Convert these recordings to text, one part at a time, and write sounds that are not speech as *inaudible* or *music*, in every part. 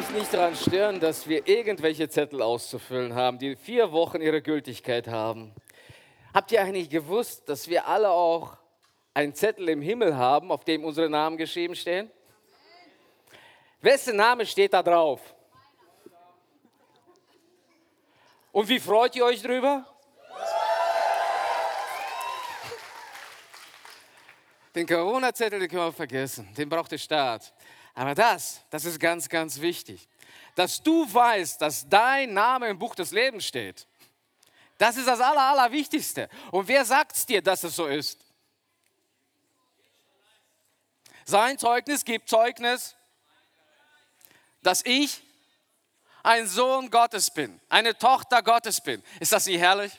Euch nicht daran stören, dass wir irgendwelche Zettel auszufüllen haben, die vier Wochen ihre Gültigkeit haben. Habt ihr eigentlich gewusst, dass wir alle auch einen Zettel im Himmel haben, auf dem unsere Namen geschrieben stehen? Wessen Name steht da drauf? Und wie freut ihr euch drüber? Den Corona-Zettel, den können wir vergessen. Den braucht der Staat. Aber das, das ist ganz, ganz wichtig. Dass du weißt, dass dein Name im Buch des Lebens steht. Das ist das Aller, Allerwichtigste. Und wer sagt es dir, dass es so ist? Sein Zeugnis gibt Zeugnis, dass ich ein Sohn Gottes bin, eine Tochter Gottes bin. Ist das nicht herrlich?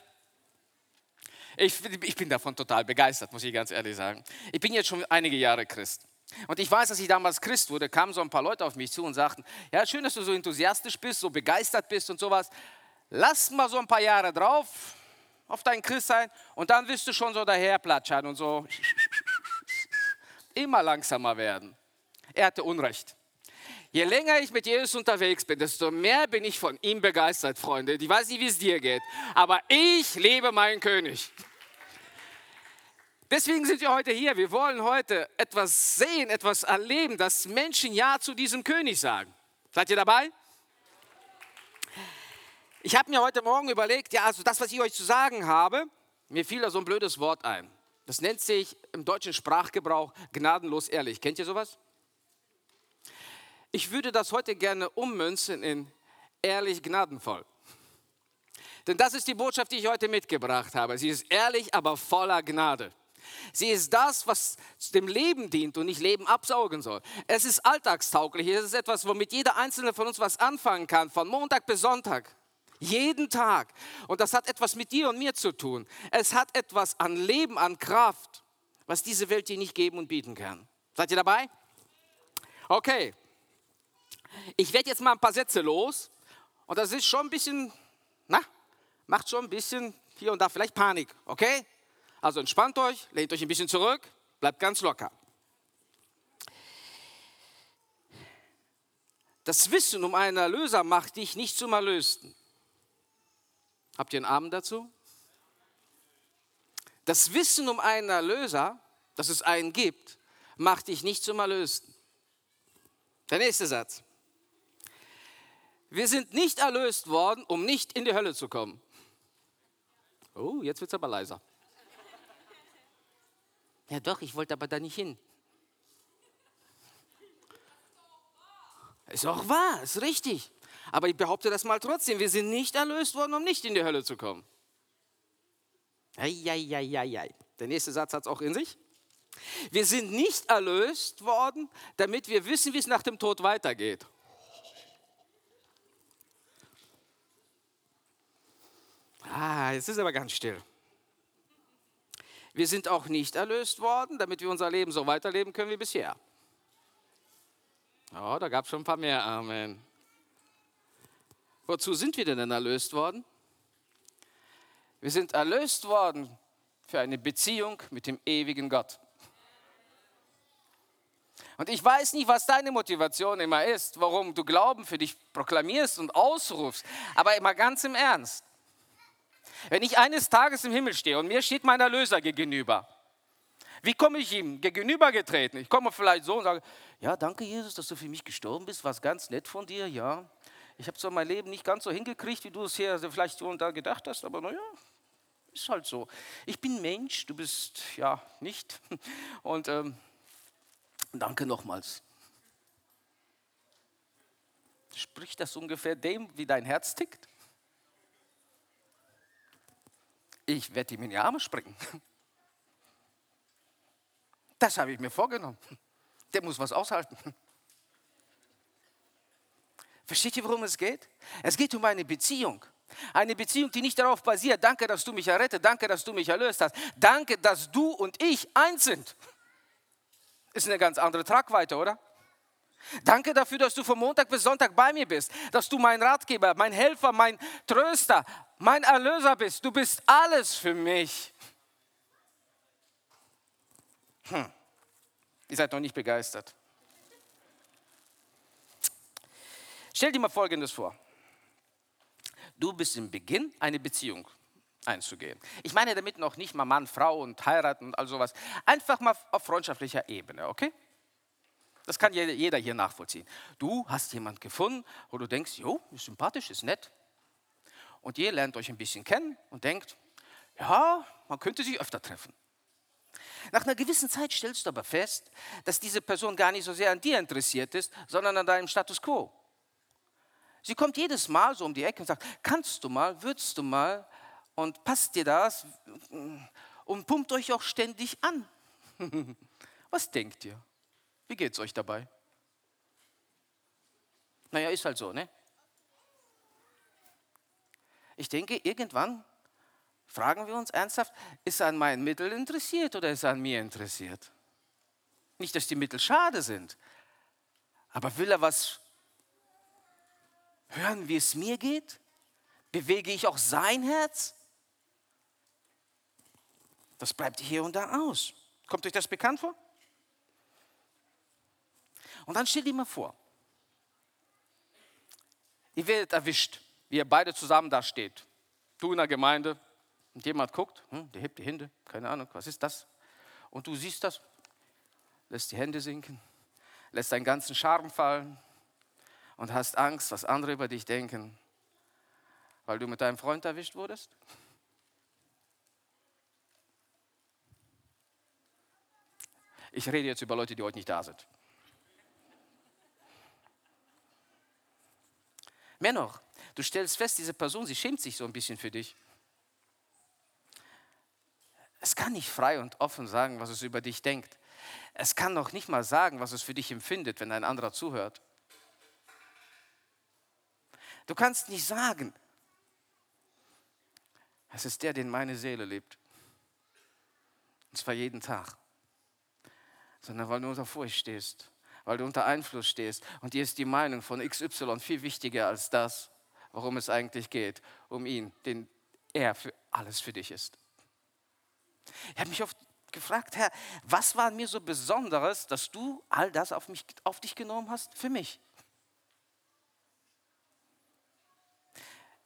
Ich, ich bin davon total begeistert, muss ich ganz ehrlich sagen. Ich bin jetzt schon einige Jahre Christ. Und ich weiß, dass ich damals Christ wurde, kamen so ein paar Leute auf mich zu und sagten, ja, schön, dass du so enthusiastisch bist, so begeistert bist und sowas. Lass mal so ein paar Jahre drauf auf dein Christsein und dann wirst du schon so daherplatschern und so immer langsamer werden. Er hatte Unrecht. Je länger ich mit Jesus unterwegs bin, desto mehr bin ich von ihm begeistert, Freunde. Ich weiß nicht, wie es dir geht, aber ich lebe meinen König. Deswegen sind wir heute hier. Wir wollen heute etwas sehen, etwas erleben, dass Menschen Ja zu diesem König sagen. Seid ihr dabei? Ich habe mir heute Morgen überlegt, ja, also das, was ich euch zu sagen habe, mir fiel da so ein blödes Wort ein. Das nennt sich im deutschen Sprachgebrauch gnadenlos ehrlich. Kennt ihr sowas? Ich würde das heute gerne ummünzen in ehrlich gnadenvoll. Denn das ist die Botschaft, die ich heute mitgebracht habe. Sie ist ehrlich, aber voller Gnade. Sie ist das, was dem Leben dient und nicht Leben absaugen soll. Es ist alltagstauglich. Es ist etwas, womit jeder Einzelne von uns was anfangen kann, von Montag bis Sonntag. Jeden Tag. Und das hat etwas mit dir und mir zu tun. Es hat etwas an Leben, an Kraft, was diese Welt dir nicht geben und bieten kann. Seid ihr dabei? Okay. Ich werde jetzt mal ein paar Sätze los. Und das ist schon ein bisschen, na, macht schon ein bisschen hier und da vielleicht Panik. Okay? Also entspannt euch, lehnt euch ein bisschen zurück, bleibt ganz locker. Das Wissen um einen Erlöser macht dich nicht zum Erlösten. Habt ihr einen Abend dazu? Das Wissen um einen Erlöser, dass es einen gibt, macht dich nicht zum Erlösten. Der nächste Satz. Wir sind nicht erlöst worden, um nicht in die Hölle zu kommen. Oh, jetzt wird es aber leiser. Ja doch, ich wollte aber da nicht hin. Ist auch wahr, ist richtig. Aber ich behaupte das mal trotzdem, wir sind nicht erlöst worden, um nicht in die Hölle zu kommen. Eieieiei. Der nächste Satz hat es auch in sich. Wir sind nicht erlöst worden, damit wir wissen, wie es nach dem Tod weitergeht. Ah, jetzt ist aber ganz still. Wir sind auch nicht erlöst worden, damit wir unser Leben so weiterleben können wie bisher. Oh, da gab es schon ein paar mehr Amen. Wozu sind wir denn erlöst worden? Wir sind erlöst worden für eine Beziehung mit dem ewigen Gott. Und ich weiß nicht, was deine Motivation immer ist, warum du Glauben für dich proklamierst und ausrufst, aber immer ganz im Ernst. Wenn ich eines Tages im Himmel stehe und mir steht mein Erlöser gegenüber, wie komme ich ihm gegenübergetreten? Ich komme vielleicht so und sage, ja, danke Jesus, dass du für mich gestorben bist, war ganz nett von dir, ja. Ich habe zwar mein Leben nicht ganz so hingekriegt, wie du es hier vielleicht so und da gedacht hast, aber naja, ist halt so. Ich bin Mensch, du bist ja nicht. *laughs* Und ähm, danke nochmals. Spricht das ungefähr dem, wie dein Herz tickt? Ich werde ihm in die Arme springen. Das habe ich mir vorgenommen. Der muss was aushalten. Versteht ihr, worum es geht? Es geht um eine Beziehung. Eine Beziehung, die nicht darauf basiert, danke, dass du mich errettet, danke, dass du mich erlöst hast, danke, dass du und ich eins sind. Ist eine ganz andere Tragweite, oder? Danke dafür, dass du von Montag bis Sonntag bei mir bist, dass du mein Ratgeber, mein Helfer, mein Tröster, mein Erlöser bist. Du bist alles für mich. Hm. Ihr seid noch nicht begeistert. Stell dir mal Folgendes vor. Du bist im Beginn, eine Beziehung einzugehen. Ich meine damit noch nicht mal Mann, Frau und heiraten und all sowas. Einfach mal auf freundschaftlicher Ebene, okay? Das kann jeder hier nachvollziehen. Du hast jemanden gefunden, wo du denkst, jo, ist sympathisch, ist nett. Und ihr lernt euch ein bisschen kennen und denkt, ja, man könnte sich öfter treffen. Nach einer gewissen Zeit stellst du aber fest, dass diese Person gar nicht so sehr an dir interessiert ist, sondern an deinem Status quo. Sie kommt jedes Mal so um die Ecke und sagt, kannst du mal, würdest du mal und passt dir das und pumpt euch auch ständig an. *laughs* Was denkt ihr? Wie geht es euch dabei? Naja, ist halt so, ne? Ich denke, irgendwann fragen wir uns ernsthaft, ist er an meinen Mitteln interessiert oder ist er an mir interessiert? Nicht, dass die Mittel schade sind, aber will er was hören, wie es mir geht? Bewege ich auch sein Herz? Das bleibt hier und da aus. Kommt euch das bekannt vor? Und dann stellt ihr mal vor, ihr werdet erwischt, wie ihr beide zusammen da steht. Du in der Gemeinde und jemand guckt, hm, der hebt die Hände, keine Ahnung, was ist das? Und du siehst das, lässt die Hände sinken, lässt deinen ganzen Charme fallen und hast Angst, was andere über dich denken, weil du mit deinem Freund erwischt wurdest? Ich rede jetzt über Leute, die heute nicht da sind. Mehr noch, du stellst fest, diese Person, sie schämt sich so ein bisschen für dich. Es kann nicht frei und offen sagen, was es über dich denkt. Es kann noch nicht mal sagen, was es für dich empfindet, wenn ein anderer zuhört. Du kannst nicht sagen, es ist der, den meine Seele liebt. Und zwar jeden Tag. Sondern weil du unter Furcht stehst weil du unter Einfluss stehst. Und dir ist die Meinung von XY viel wichtiger als das, worum es eigentlich geht, um ihn, den er für alles für dich ist. Ich habe mich oft gefragt, Herr, was war mir so Besonderes, dass du all das auf, mich, auf dich genommen hast für mich?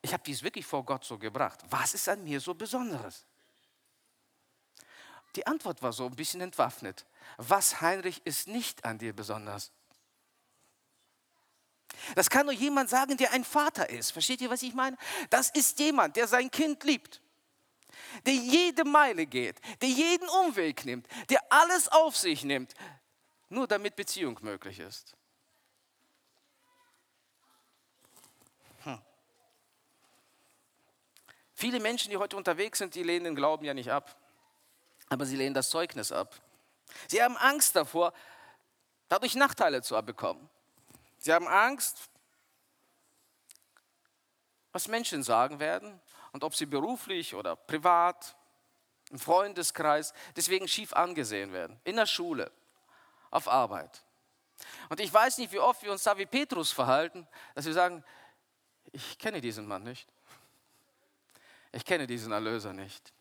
Ich habe dies wirklich vor Gott so gebracht. Was ist an mir so Besonderes? Die Antwort war so ein bisschen entwaffnet. Was, Heinrich, ist nicht an dir besonders? Das kann nur jemand sagen, der ein Vater ist. Versteht ihr, was ich meine? Das ist jemand, der sein Kind liebt, der jede Meile geht, der jeden Umweg nimmt, der alles auf sich nimmt, nur damit Beziehung möglich ist. Hm. Viele Menschen, die heute unterwegs sind, die lehnen den Glauben ja nicht ab aber sie lehnen das Zeugnis ab. Sie haben Angst davor, dadurch Nachteile zu bekommen. Sie haben Angst, was Menschen sagen werden und ob sie beruflich oder privat, im Freundeskreis, deswegen schief angesehen werden, in der Schule, auf Arbeit. Und ich weiß nicht, wie oft wir uns da wie Petrus verhalten, dass wir sagen, ich kenne diesen Mann nicht. Ich kenne diesen Erlöser nicht.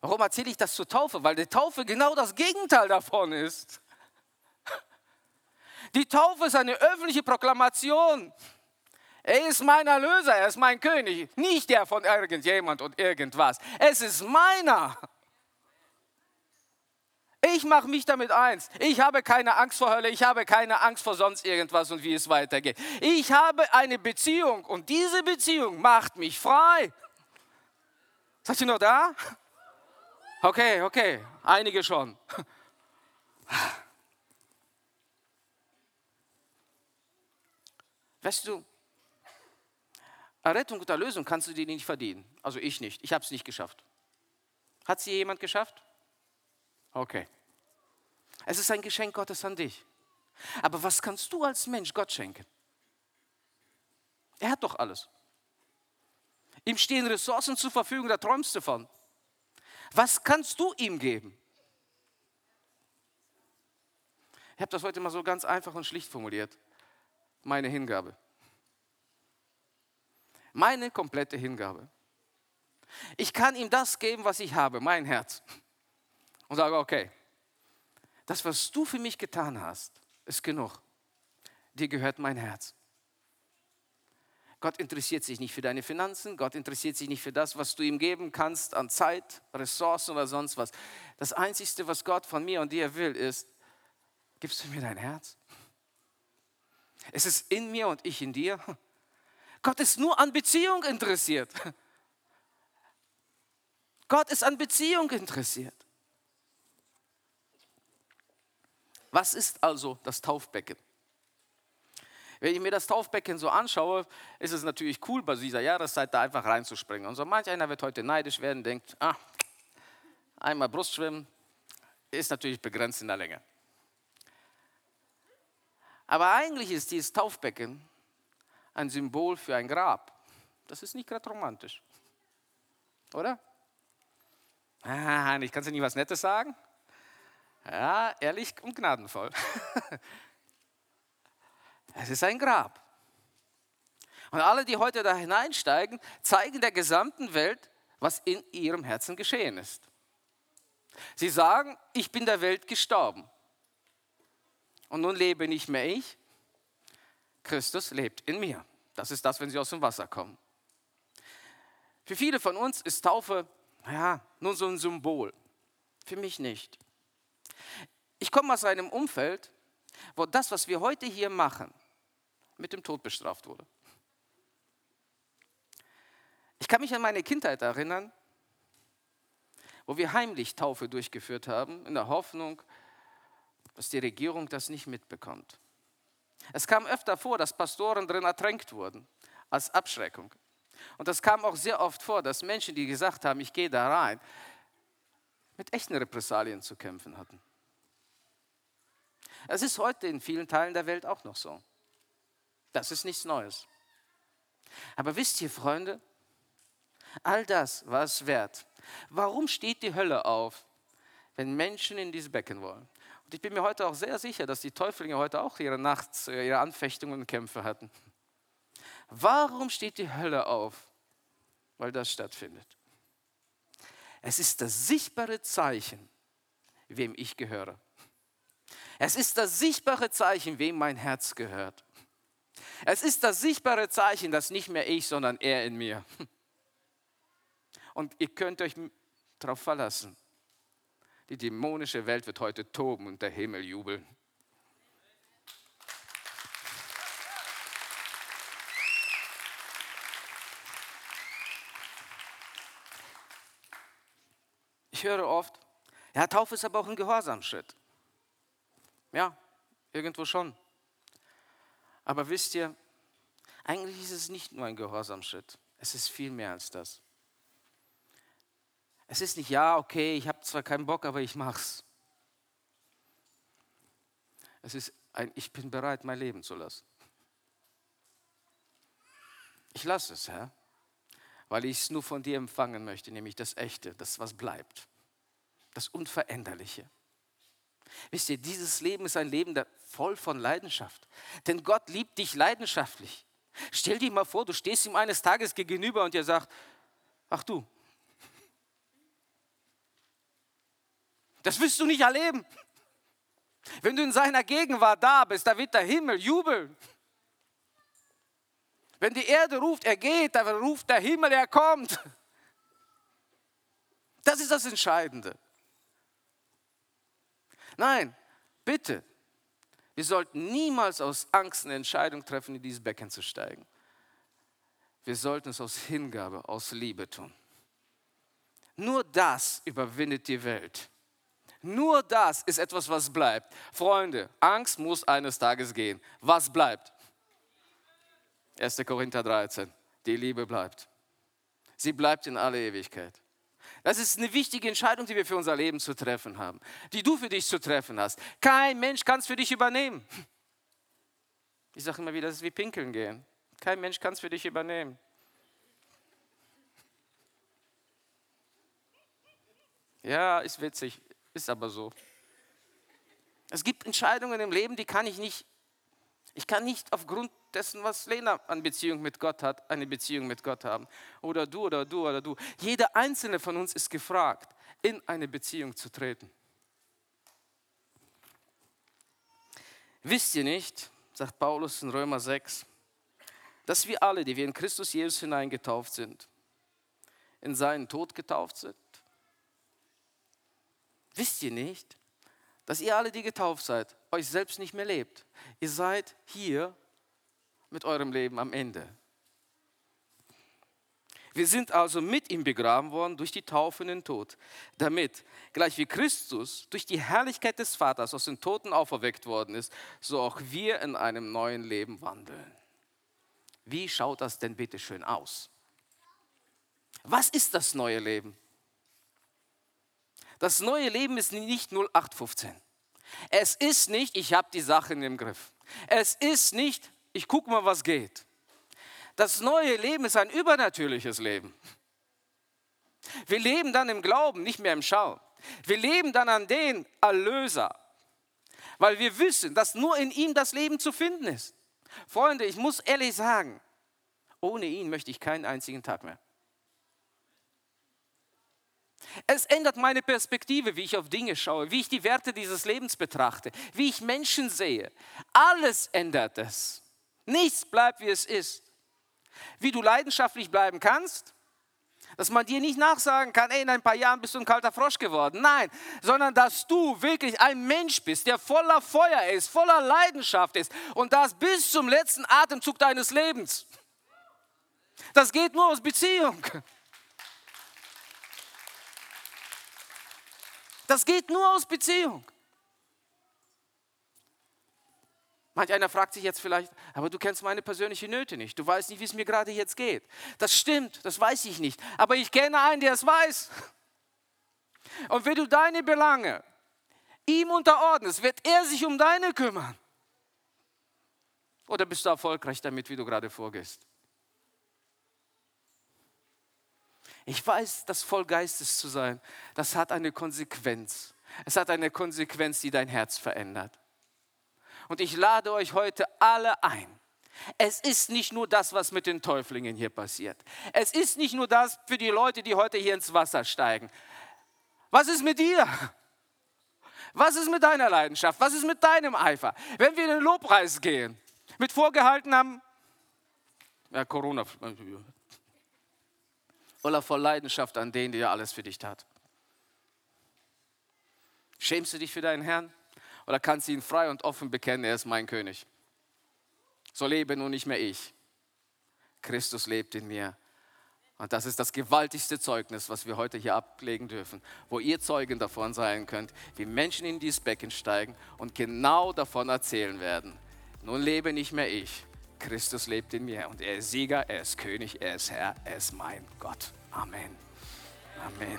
Warum erzähle ich das zur Taufe? Weil die Taufe genau das Gegenteil davon ist. Die Taufe ist eine öffentliche Proklamation. Er ist mein Erlöser, er ist mein König, nicht der von irgendjemand und irgendwas. Es ist meiner. Ich mache mich damit eins. Ich habe keine Angst vor Hölle, ich habe keine Angst vor sonst irgendwas und wie es weitergeht. Ich habe eine Beziehung und diese Beziehung macht mich frei. Seid ihr noch da? Okay, okay, einige schon. Weißt du, Errettung und Erlösung kannst du dir nicht verdienen. Also ich nicht. Ich habe es nicht geschafft. Hat sie jemand geschafft? Okay. Es ist ein Geschenk Gottes an dich. Aber was kannst du als Mensch Gott schenken? Er hat doch alles. Ihm stehen Ressourcen zur Verfügung, da träumst du von. Was kannst du ihm geben? Ich habe das heute mal so ganz einfach und schlicht formuliert. Meine Hingabe. Meine komplette Hingabe. Ich kann ihm das geben, was ich habe, mein Herz. Und sage, okay, das, was du für mich getan hast, ist genug. Dir gehört mein Herz. Gott interessiert sich nicht für deine Finanzen, Gott interessiert sich nicht für das, was du ihm geben kannst an Zeit, Ressourcen oder sonst was. Das Einzige, was Gott von mir und dir will, ist, gibst du mir dein Herz? Es ist in mir und ich in dir. Gott ist nur an Beziehung interessiert. Gott ist an Beziehung interessiert. Was ist also das Taufbecken? Wenn ich mir das Taufbecken so anschaue, ist es natürlich cool, bei dieser Jahreszeit da einfach reinzuspringen. Und so manch einer wird heute neidisch werden, denkt, ah, einmal Brustschwimmen ist natürlich begrenzt in der Länge. Aber eigentlich ist dieses Taufbecken ein Symbol für ein Grab. Das ist nicht gerade romantisch. Oder? Ah, ich kann dir nicht was Nettes sagen? Ja, ehrlich und gnadenvoll. *laughs* Es ist ein Grab. Und alle, die heute da hineinsteigen, zeigen der gesamten Welt, was in ihrem Herzen geschehen ist. Sie sagen, ich bin der Welt gestorben. Und nun lebe nicht mehr ich, Christus lebt in mir. Das ist das, wenn sie aus dem Wasser kommen. Für viele von uns ist Taufe ja, nur so ein Symbol. Für mich nicht. Ich komme aus einem Umfeld, wo das, was wir heute hier machen, mit dem Tod bestraft wurde. Ich kann mich an meine Kindheit erinnern, wo wir heimlich Taufe durchgeführt haben, in der Hoffnung, dass die Regierung das nicht mitbekommt. Es kam öfter vor, dass Pastoren drin ertränkt wurden, als Abschreckung. Und das kam auch sehr oft vor, dass Menschen, die gesagt haben, ich gehe da rein, mit echten Repressalien zu kämpfen hatten. Es ist heute in vielen Teilen der Welt auch noch so. Das ist nichts Neues. Aber wisst ihr, Freunde, all das war es wert. Warum steht die Hölle auf, wenn Menschen in dieses Becken wollen? Und ich bin mir heute auch sehr sicher, dass die Täuflinge heute auch ihre Nachts, ihre Anfechtungen und Kämpfe hatten. Warum steht die Hölle auf? Weil das stattfindet. Es ist das sichtbare Zeichen, wem ich gehöre. Es ist das sichtbare Zeichen, wem mein Herz gehört. Es ist das sichtbare Zeichen, dass nicht mehr ich, sondern er in mir. Und ihr könnt euch darauf verlassen. Die dämonische Welt wird heute toben und der Himmel jubeln. Ich höre oft, ja, Taufe ist aber auch ein Gehorsamschritt. Ja, irgendwo schon. Aber wisst ihr, eigentlich ist es nicht nur ein Gehorsamschritt. Es ist viel mehr als das. Es ist nicht, ja, okay, ich habe zwar keinen Bock, aber ich mach's. Es ist ein, ich bin bereit, mein Leben zu lassen. Ich lasse es, Herr, weil ich es nur von dir empfangen möchte, nämlich das Echte, das, was bleibt, das Unveränderliche. Wisst ihr, dieses Leben ist ein Leben voll von Leidenschaft. Denn Gott liebt dich leidenschaftlich. Stell dir mal vor, du stehst ihm eines Tages gegenüber und er sagt, ach du, das wirst du nicht erleben. Wenn du in seiner Gegenwart da bist, da wird der Himmel jubeln. Wenn die Erde ruft, er geht, dann ruft der Himmel, er kommt. Das ist das Entscheidende. Nein, bitte. Wir sollten niemals aus Angst eine Entscheidung treffen, in dieses Becken zu steigen. Wir sollten es aus Hingabe, aus Liebe tun. Nur das überwindet die Welt. Nur das ist etwas, was bleibt. Freunde, Angst muss eines Tages gehen. Was bleibt? 1. Korinther 13. Die Liebe bleibt. Sie bleibt in alle Ewigkeit. Das ist eine wichtige Entscheidung, die wir für unser Leben zu treffen haben, die du für dich zu treffen hast. Kein Mensch kann es für dich übernehmen. Ich sage immer wieder, das ist wie pinkeln gehen. Kein Mensch kann es für dich übernehmen. Ja, ist witzig, ist aber so. Es gibt Entscheidungen im Leben, die kann ich nicht, ich kann nicht aufgrund dessen, was Lena an Beziehung mit Gott hat, eine Beziehung mit Gott haben. Oder du oder du oder du. Jeder einzelne von uns ist gefragt, in eine Beziehung zu treten. Wisst ihr nicht, sagt Paulus in Römer 6, dass wir alle, die wir in Christus Jesus hineingetauft sind, in seinen Tod getauft sind? Wisst ihr nicht, dass ihr alle, die getauft seid, euch selbst nicht mehr lebt? Ihr seid hier mit eurem Leben am Ende. Wir sind also mit ihm begraben worden durch die Taufe in den Tod, damit, gleich wie Christus durch die Herrlichkeit des Vaters aus den Toten auferweckt worden ist, so auch wir in einem neuen Leben wandeln. Wie schaut das denn bitte schön aus? Was ist das neue Leben? Das neue Leben ist nicht 0815. Es ist nicht, ich habe die Sachen im Griff. Es ist nicht, ich gucke mal, was geht. Das neue Leben ist ein übernatürliches Leben. Wir leben dann im Glauben, nicht mehr im Schauen. Wir leben dann an den Erlöser, weil wir wissen, dass nur in ihm das Leben zu finden ist. Freunde, ich muss ehrlich sagen, ohne ihn möchte ich keinen einzigen Tag mehr. Es ändert meine Perspektive, wie ich auf Dinge schaue, wie ich die Werte dieses Lebens betrachte, wie ich Menschen sehe. Alles ändert es. Nichts bleibt, wie es ist. Wie du leidenschaftlich bleiben kannst, dass man dir nicht nachsagen kann, ey, in ein paar Jahren bist du ein kalter Frosch geworden. Nein, sondern dass du wirklich ein Mensch bist, der voller Feuer ist, voller Leidenschaft ist und das bis zum letzten Atemzug deines Lebens. Das geht nur aus Beziehung. Das geht nur aus Beziehung. Manch einer fragt sich jetzt vielleicht, aber du kennst meine persönlichen Nöte nicht. Du weißt nicht, wie es mir gerade jetzt geht. Das stimmt, das weiß ich nicht. Aber ich kenne einen, der es weiß. Und wenn du deine Belange ihm unterordnest, wird er sich um deine kümmern. Oder bist du erfolgreich damit, wie du gerade vorgehst? Ich weiß, das voll Geistes zu sein, das hat eine Konsequenz. Es hat eine Konsequenz, die dein Herz verändert. Und ich lade euch heute alle ein. Es ist nicht nur das, was mit den Täuflingen hier passiert. Es ist nicht nur das für die Leute, die heute hier ins Wasser steigen. Was ist mit dir? Was ist mit deiner Leidenschaft? Was ist mit deinem Eifer? Wenn wir in den Lobpreis gehen, mit vorgehaltenem ja, Corona, oder voll Leidenschaft an den, der alles für dich tat? Schämst du dich für deinen Herrn? Oder kannst ihn frei und offen bekennen, er ist mein König? So lebe nun nicht mehr ich. Christus lebt in mir. Und das ist das gewaltigste Zeugnis, was wir heute hier ablegen dürfen, wo ihr Zeugen davon sein könnt, wie Menschen in dieses Becken steigen und genau davon erzählen werden. Nun lebe nicht mehr ich, Christus lebt in mir und er ist Sieger, er ist König, er ist Herr, er ist mein Gott. Amen. Amen.